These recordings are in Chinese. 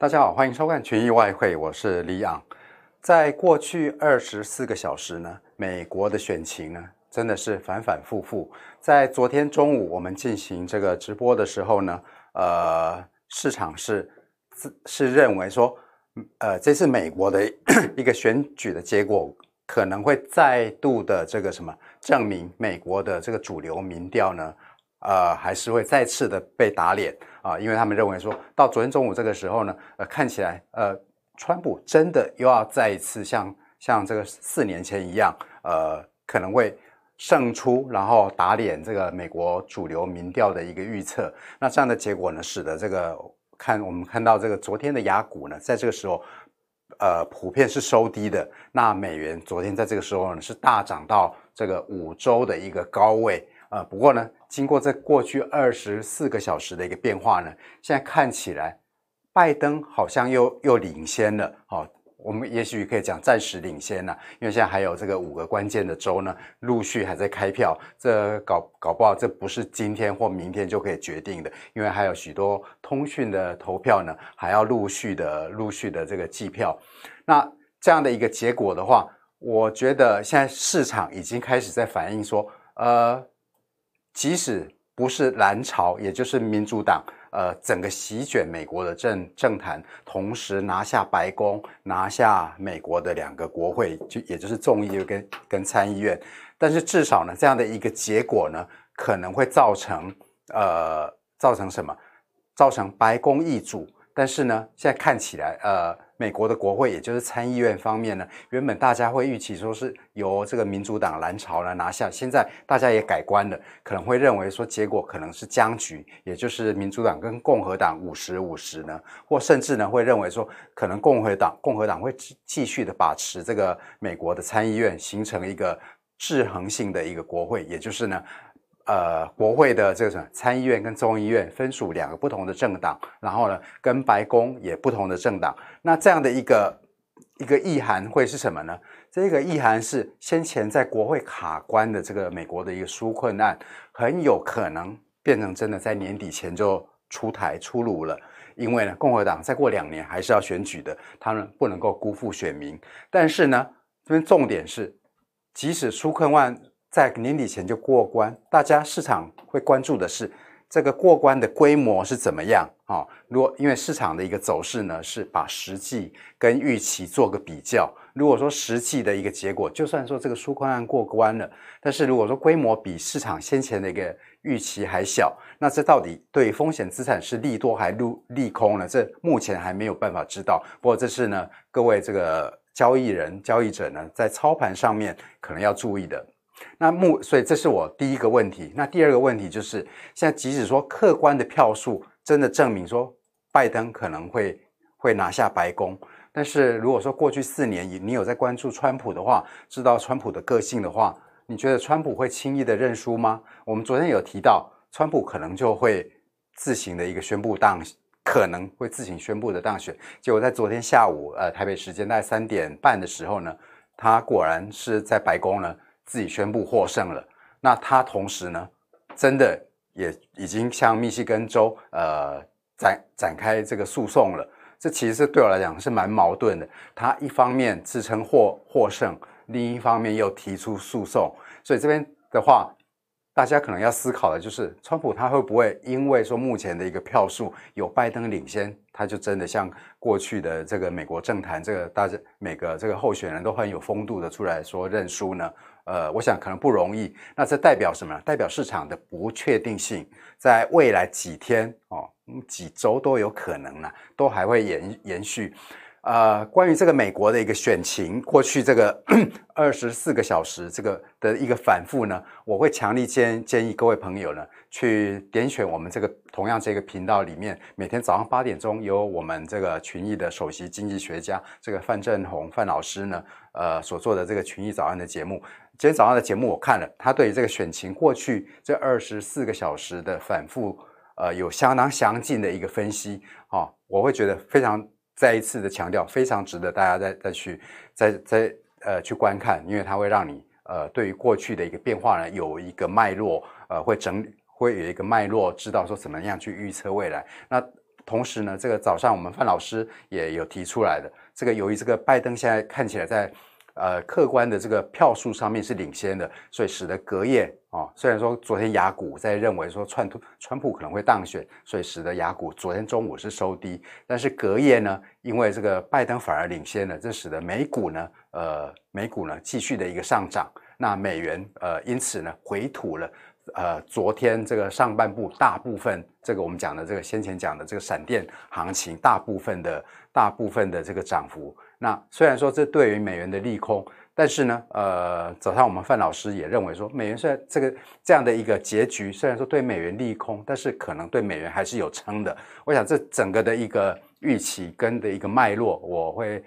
大家好，欢迎收看群益外汇，我是李昂。在过去二十四个小时呢，美国的选情呢，真的是反反复复。在昨天中午我们进行这个直播的时候呢，呃，市场是是认为说，呃，这次美国的 一个选举的结果可能会再度的这个什么证明美国的这个主流民调呢，呃，还是会再次的被打脸。啊，因为他们认为说到昨天中午这个时候呢，呃，看起来呃，川普真的又要再一次像像这个四年前一样，呃，可能会胜出，然后打脸这个美国主流民调的一个预测。那这样的结果呢，使得这个看我们看到这个昨天的雅股呢，在这个时候，呃，普遍是收低的。那美元昨天在这个时候呢，是大涨到这个五周的一个高位。呃，不过呢，经过这过去二十四个小时的一个变化呢，现在看起来，拜登好像又又领先了。哦，我们也许可以讲暂时领先了，因为现在还有这个五个关键的州呢，陆续还在开票。这搞搞不好，这不是今天或明天就可以决定的，因为还有许多通讯的投票呢，还要陆续的陆续的这个计票。那这样的一个结果的话，我觉得现在市场已经开始在反映说，呃。即使不是蓝潮，也就是民主党，呃，整个席卷美国的政政坛，同时拿下白宫，拿下美国的两个国会，就也就是众议院跟跟参议院。但是至少呢，这样的一个结果呢，可能会造成呃，造成什么？造成白宫易主。但是呢，现在看起来，呃。美国的国会，也就是参议院方面呢，原本大家会预期说是由这个民主党蓝潮来拿下，现在大家也改观了，可能会认为说结果可能是僵局，也就是民主党跟共和党五十五十呢，或甚至呢会认为说可能共和党共和党会继续的把持这个美国的参议院，形成一个制衡性的一个国会，也就是呢。呃，国会的这个什么参议院跟众议院分属两个不同的政党，然后呢，跟白宫也不同的政党。那这样的一个一个意涵会是什么呢？这个意涵是先前在国会卡关的这个美国的一个纾困案，很有可能变成真的在年底前就出台出炉了。因为呢，共和党再过两年还是要选举的，他们不能够辜负选民。但是呢，这边重点是，即使纾困案。在年底前就过关，大家市场会关注的是这个过关的规模是怎么样啊？如果因为市场的一个走势呢，是把实际跟预期做个比较。如果说实际的一个结果，就算说这个纾困案过关了，但是如果说规模比市场先前的一个预期还小，那这到底对风险资产是利多还是利空呢？这目前还没有办法知道。不过这是呢，各位这个交易人、交易者呢，在操盘上面可能要注意的。那目，所以这是我第一个问题。那第二个问题就是，现在即使说客观的票数真的证明说拜登可能会会拿下白宫，但是如果说过去四年你有在关注川普的话，知道川普的个性的话，你觉得川普会轻易的认输吗？我们昨天有提到，川普可能就会自行的一个宣布当，可能会自行宣布的当选。结果在昨天下午，呃，台北时间大概三点半的时候呢，他果然是在白宫呢。自己宣布获胜了，那他同时呢，真的也已经向密西根州呃展展开这个诉讼了。这其实对我来讲是蛮矛盾的。他一方面自称获获胜，另一方面又提出诉讼，所以这边的话。大家可能要思考的就是，川普他会不会因为说目前的一个票数有拜登领先，他就真的像过去的这个美国政坛，这个大家每个这个候选人都很有风度的出来说认输呢？呃，我想可能不容易。那这代表什么？代表市场的不确定性，在未来几天哦，几周都有可能呢，都还会延延续。呃，关于这个美国的一个选情，过去这个 二十四个小时这个的一个反复呢，我会强力建建议各位朋友呢，去点选我们这个同样这个频道里面，每天早上八点钟由我们这个群益的首席经济学家这个范振宏范老师呢，呃所做的这个群益早安的节目。今天早上的节目我看了，他对于这个选情过去这二十四个小时的反复，呃，有相当详尽的一个分析啊，我会觉得非常。再一次的强调，非常值得大家再再去再再呃去观看，因为它会让你呃对于过去的一个变化呢有一个脉络，呃会整会有一个脉络，知道说怎么样去预测未来。那同时呢，这个早上我们范老师也有提出来的，这个由于这个拜登现在看起来在呃客观的这个票数上面是领先的，所以使得隔夜啊、虽然说昨天雅股在认为说川普川普可能会当选，所以使得雅股昨天中午是收低，但是隔夜呢，因为这个拜登反而领先了，这使得美股呢，呃，美股呢继续的一个上涨，那美元呃因此呢回吐了。呃，昨天这个上半部大部分，这个我们讲的这个先前讲的这个闪电行情，大部分的大部分的这个涨幅，那虽然说这对于美元的利空，但是呢，呃，早上我们范老师也认为说，美元虽然这个这样的一个结局，虽然说对美元利空，但是可能对美元还是有撑的。我想这整个的一个预期跟的一个脉络，我会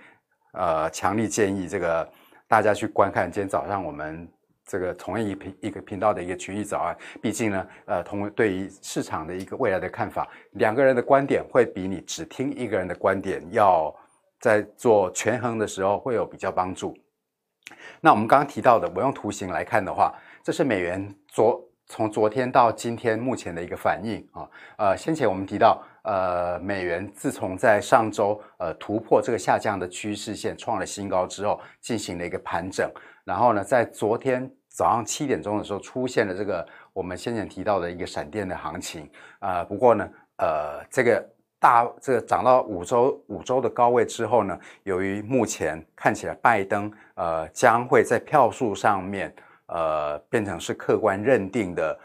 呃强力建议这个大家去观看今天早上我们。这个同一频一个频道的一个群益早安，毕竟呢，呃，同对于市场的一个未来的看法，两个人的观点会比你只听一个人的观点要在做权衡的时候会有比较帮助。那我们刚刚提到的，我用图形来看的话，这是美元昨从昨天到今天目前的一个反应啊。呃，先前我们提到，呃，美元自从在上周呃突破这个下降的趋势线，创了新高之后，进行了一个盘整。然后呢，在昨天早上七点钟的时候，出现了这个我们先前提到的一个闪电的行情啊、不过呢，呃，这个大这个涨到五周五周的高位之后呢，由于目前看起来拜登呃将会在票数上面呃变成是客观认定的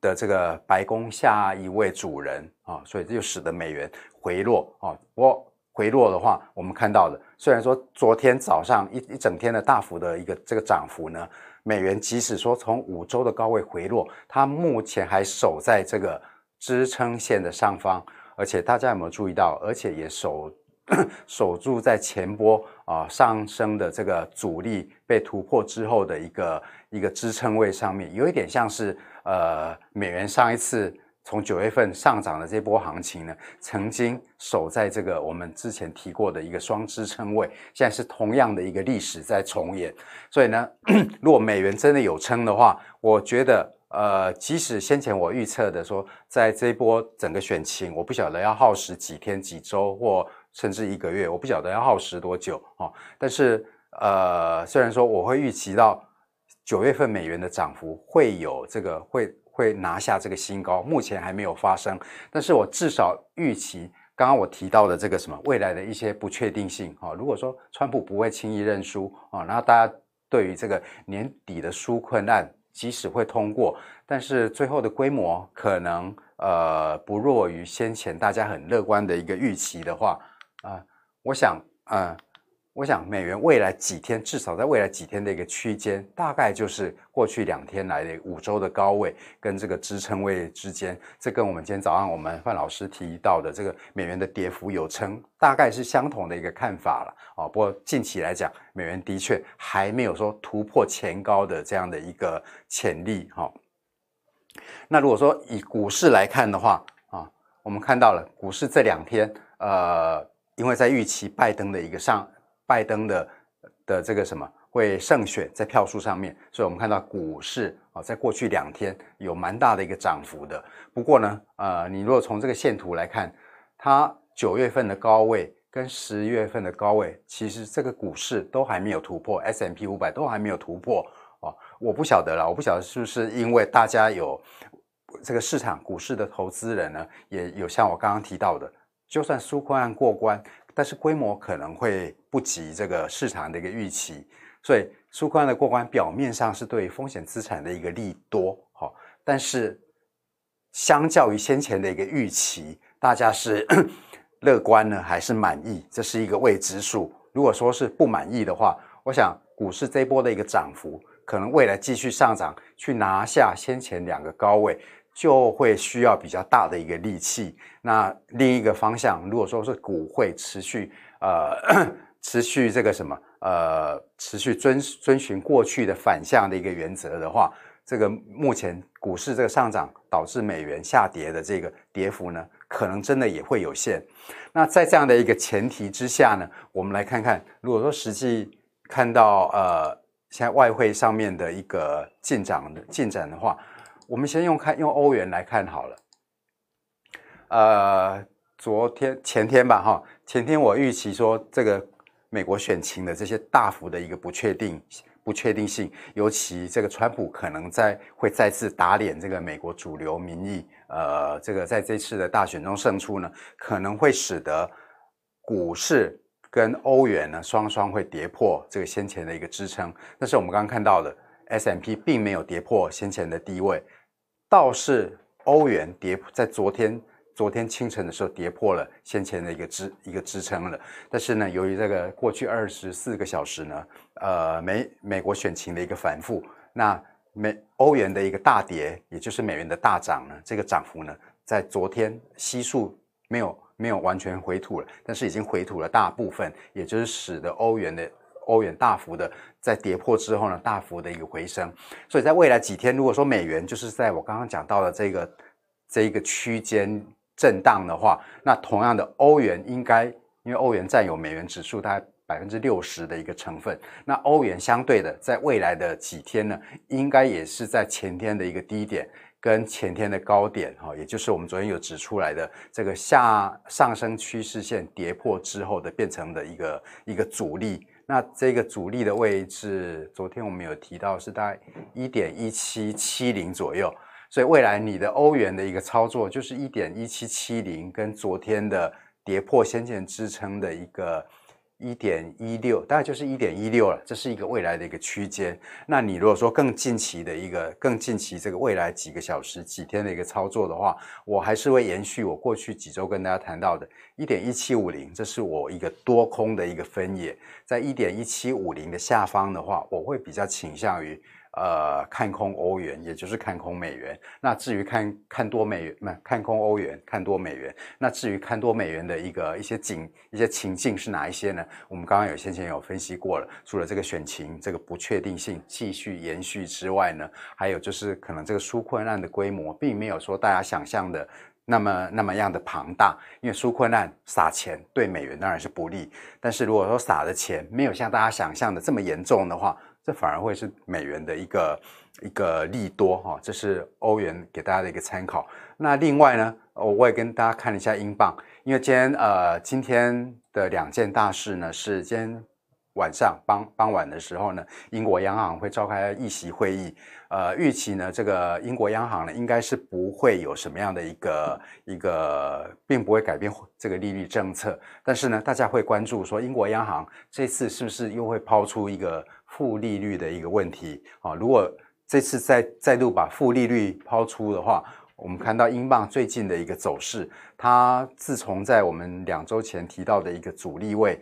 的这个白宫下一位主人啊，所以这就使得美元回落啊。不过回落的话，我们看到的。虽然说昨天早上一一整天的大幅的一个这个涨幅呢，美元即使说从五周的高位回落，它目前还守在这个支撑线的上方，而且大家有没有注意到？而且也守 守住在前波啊、上升的这个阻力被突破之后的一个一个支撑位上面，有一点像是呃美元上一次。从九月份上涨的这波行情呢，曾经守在这个我们之前提过的一个双支撑位，现在是同样的一个历史在重演。所以呢，如果美元真的有撑的话，我觉得，呃，即使先前我预测的说，在这一波整个选情，我不晓得要耗时几天、几周，或甚至一个月，我不晓得要耗时多久啊。但是，呃，虽然说我会预期到九月份美元的涨幅会有这个会。会拿下这个新高，目前还没有发生，但是我至少预期刚刚我提到的这个什么未来的一些不确定性啊，如果说川普不会轻易认输啊，然后大家对于这个年底的纾困案即使会通过，但是最后的规模可能呃不弱于先前大家很乐观的一个预期的话啊，我想啊。我想，美元未来几天，至少在未来几天的一个区间，大概就是过去两天来的五周的高位跟这个支撑位之间。这跟我们今天早上我们范老师提到的这个美元的跌幅有撑，大概是相同的一个看法了。哦，不过近期来讲，美元的确还没有说突破前高的这样的一个潜力。哈，那如果说以股市来看的话，啊，我们看到了股市这两天，呃，因为在预期拜登的一个上。拜登的的这个什么会胜选在票数上面，所以我们看到股市啊，在过去两天有蛮大的一个涨幅的。不过呢，呃，你如果从这个线图来看，它九月份的高位跟十月份的高位，其实这个股市都还没有突破，S&P 五百都还没有突破哦。我不晓得了，我不晓得是不是因为大家有这个市场股市的投资人呢，也有像我刚刚提到的，就算纾困案过关。但是规模可能会不及这个市场的一个预期，所以纾困的过关表面上是对风险资产的一个利多，好，但是相较于先前的一个预期，大家是 乐观呢还是满意？这是一个未知数。如果说是不满意的话，我想股市这一波的一个涨幅，可能未来继续上涨，去拿下先前两个高位。就会需要比较大的一个力气。那另一个方向，如果说是股会持续呃 持续这个什么呃持续遵遵循过去的反向的一个原则的话，这个目前股市这个上涨导致美元下跌的这个跌幅呢，可能真的也会有限。那在这样的一个前提之下呢，我们来看看，如果说实际看到呃现在外汇上面的一个进展的进展的话。我们先用看用欧元来看好了，呃，昨天前天吧，哈，前天我预期说这个美国选情的这些大幅的一个不确定不确定性，尤其这个川普可能在会再次打脸这个美国主流民意，呃，这个在这次的大选中胜出呢，可能会使得股市跟欧元呢双双会跌破这个先前的一个支撑。但是我们刚刚看到的 S M P 并没有跌破先前的低位，倒是欧元跌在昨天。昨天清晨的时候跌破了先前的一个支一个支撑了，但是呢，由于这个过去二十四个小时呢，呃，美美国选情的一个反复，那美欧元的一个大跌，也就是美元的大涨呢，这个涨幅呢，在昨天悉数没有没有完全回吐了，但是已经回吐了大部分，也就是使得欧元的欧元大幅的在跌破之后呢，大幅的一个回升，所以在未来几天，如果说美元就是在我刚刚讲到的这个这一个区间。震荡的话，那同样的欧元应该，因为欧元占有美元指数大概百分之六十的一个成分，那欧元相对的，在未来的几天呢，应该也是在前天的一个低点跟前天的高点哈，也就是我们昨天有指出来的这个下上升趋势线跌破之后的变成的一个一个阻力。那这个主力的位置，昨天我们有提到是大概一点一七七零左右。所以未来你的欧元的一个操作就是一点一七七零，跟昨天的跌破先前支撑的一个一点一六，大概就是一点一六了。这是一个未来的一个区间。那你如果说更近期的一个更近期这个未来几个小时、几天的一个操作的话，我还是会延续我过去几周跟大家谈到的一点一七五零，这是我一个多空的一个分野。在一点一七五零的下方的话，我会比较倾向于。呃，看空欧元，也就是看空美元。那至于看看多美元，不，看空欧元，看多美元。那至于看多美元的一个一些景、一些情境是哪一些呢？我们刚刚有先前有分析过了。除了这个选情这个不确定性继续延续之外呢，还有就是可能这个纾困案的规模并没有说大家想象的那么那么样的庞大。因为纾困案撒钱对美元当然是不利，但是如果说撒的钱没有像大家想象的这么严重的话。这反而会是美元的一个一个利多哈，这是欧元给大家的一个参考。那另外呢，我也跟大家看了一下英镑，因为今天呃今天的两件大事呢是今天晚上傍傍晚的时候呢，英国央行会召开议息会议，呃预期呢这个英国央行呢应该是不会有什么样的一个一个，并不会改变这个利率政策，但是呢大家会关注说英国央行这次是不是又会抛出一个。负利率的一个问题啊，如果这次再再度把负利率抛出的话，我们看到英镑最近的一个走势，它自从在我们两周前提到的一个阻力位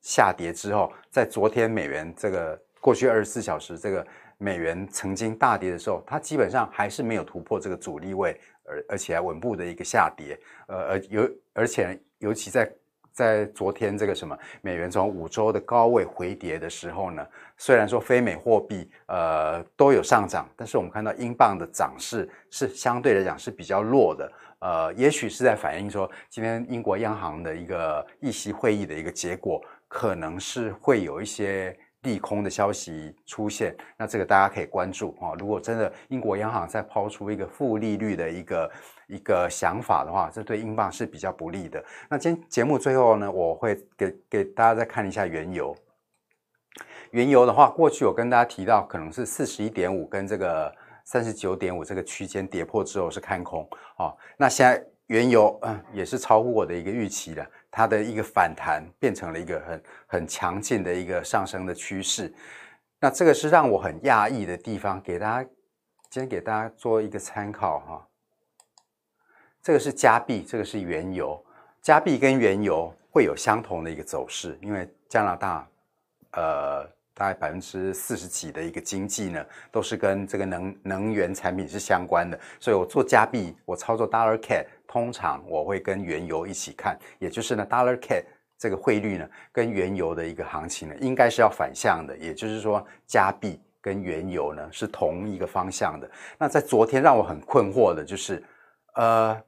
下跌之后，在昨天美元这个过去二十四小时这个美元曾经大跌的时候，它基本上还是没有突破这个阻力位，而而且还稳步的一个下跌，呃而尤而且尤其在。在昨天这个什么美元从五周的高位回跌的时候呢，虽然说非美货币呃都有上涨，但是我们看到英镑的涨势是相对来讲是比较弱的，呃，也许是在反映说今天英国央行的一个议息会议的一个结果，可能是会有一些。利空的消息出现，那这个大家可以关注啊。如果真的英国央行再抛出一个负利率的一个一个想法的话，这对英镑是比较不利的。那今天节目最后呢，我会给给大家再看一下原油。原油的话，过去我跟大家提到，可能是四十一点五跟这个三十九点五这个区间跌破之后是看空啊。那现在原油嗯也是超乎我的一个预期的。它的一个反弹变成了一个很很强劲的一个上升的趋势，那这个是让我很讶异的地方，给大家今天给大家做一个参考哈。这个是加币，这个是原油，加币跟原油会有相同的一个走势，因为加拿大呃大概百分之四十几的一个经济呢，都是跟这个能能源产品是相关的，所以我做加币，我操作 Dollar CAD。通常我会跟原油一起看，也就是呢，Dollar CAD 这个汇率呢，跟原油的一个行情呢，应该是要反向的，也就是说，加币跟原油呢是同一个方向的。那在昨天让我很困惑的就是，呃，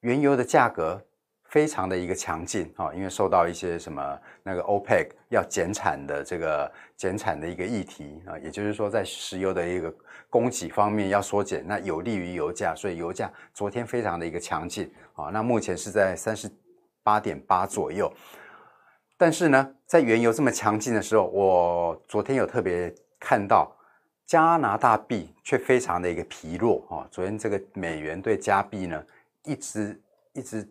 原油的价格。非常的一个强劲啊，因为受到一些什么那个 OPEC 要减产的这个减产的一个议题啊，也就是说在石油的一个供给方面要缩减，那有利于油价，所以油价昨天非常的一个强劲啊。那目前是在三十八点八左右。但是呢，在原油这么强劲的时候，我昨天有特别看到加拿大币却非常的一个疲弱啊。昨天这个美元对加币呢，一直一直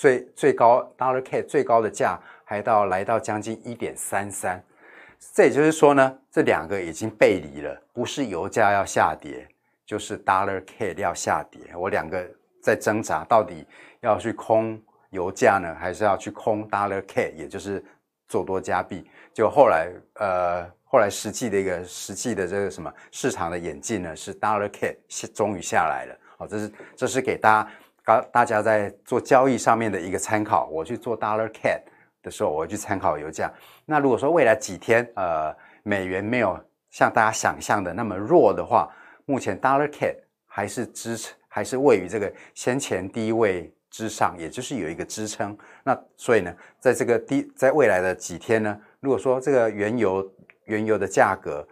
最最高 dollar CAD 最高的价还到来到将近一点三三。这也就是说呢，这两个已经背离了，不是油价要下跌，就是 dollar CAD 要下跌。我两个在挣扎，到底要去空。油价呢，还是要去空 dollar CAD，也就是做多加币。就后来，呃，后来实际的一个实际的这个什么市场的演进呢，是 dollar CAD 终于下来了。好，这是这是给大家大大家在做交易上面的一个参考。我去做 dollar CAD 的时候，我去参考油价。那如果说未来几天，呃，美元没有像大家想象的那么弱的话，目前 dollar CAD 还是支撑，还是位于这个先前低位。之上，也就是有一个支撑。那所以呢，在这个低，在未来的几天呢，如果说这个原油原油的价格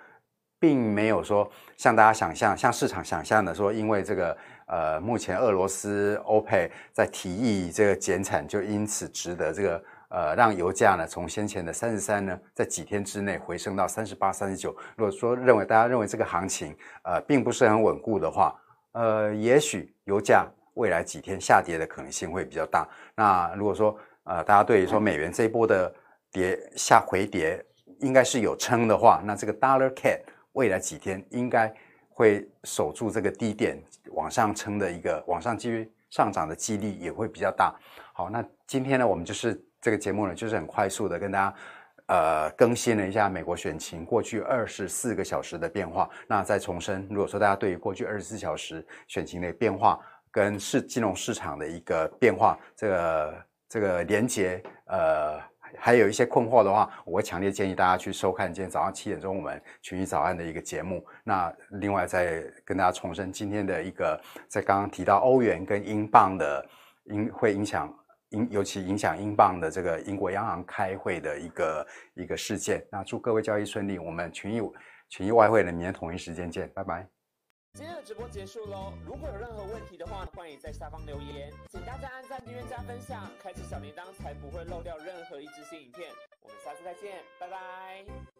并没有说像大家想象，像市场想象的说，因为这个呃，目前俄罗斯欧佩在提议这个减产，就因此值得这个呃，让油价呢从先前的三十三呢，在几天之内回升到三十八、三十九。如果说认为大家认为这个行情呃并不是很稳固的话，呃，也许油价。未来几天下跌的可能性会比较大。那如果说呃，大家对于说美元这一波的跌下回跌应该是有撑的话，那这个 Dollar CAD 未来几天应该会守住这个低点往上撑的一个往上继续上涨的几率也会比较大。好，那今天呢，我们就是这个节目呢，就是很快速的跟大家呃更新了一下美国选情过去二十四个小时的变化。那再重申，如果说大家对于过去二十四小时选情的变化，跟市金融市场的一个变化，这个这个连接，呃，还有一些困惑的话，我会强烈建议大家去收看今天早上七点钟我们群益早安的一个节目。那另外再跟大家重申今天的一个，在刚刚提到欧元跟英镑的影会影响英，尤其影响英镑的这个英国央行开会的一个一个事件。那祝各位交易顺利，我们群益群益外汇的明天同一时间见，拜拜。今天的直播结束喽，如果有任何问题的话，欢迎在下方留言。请大家按赞、订阅、加分享，开启小铃铛，才不会漏掉任何一支新影片。我们下次再见，拜拜。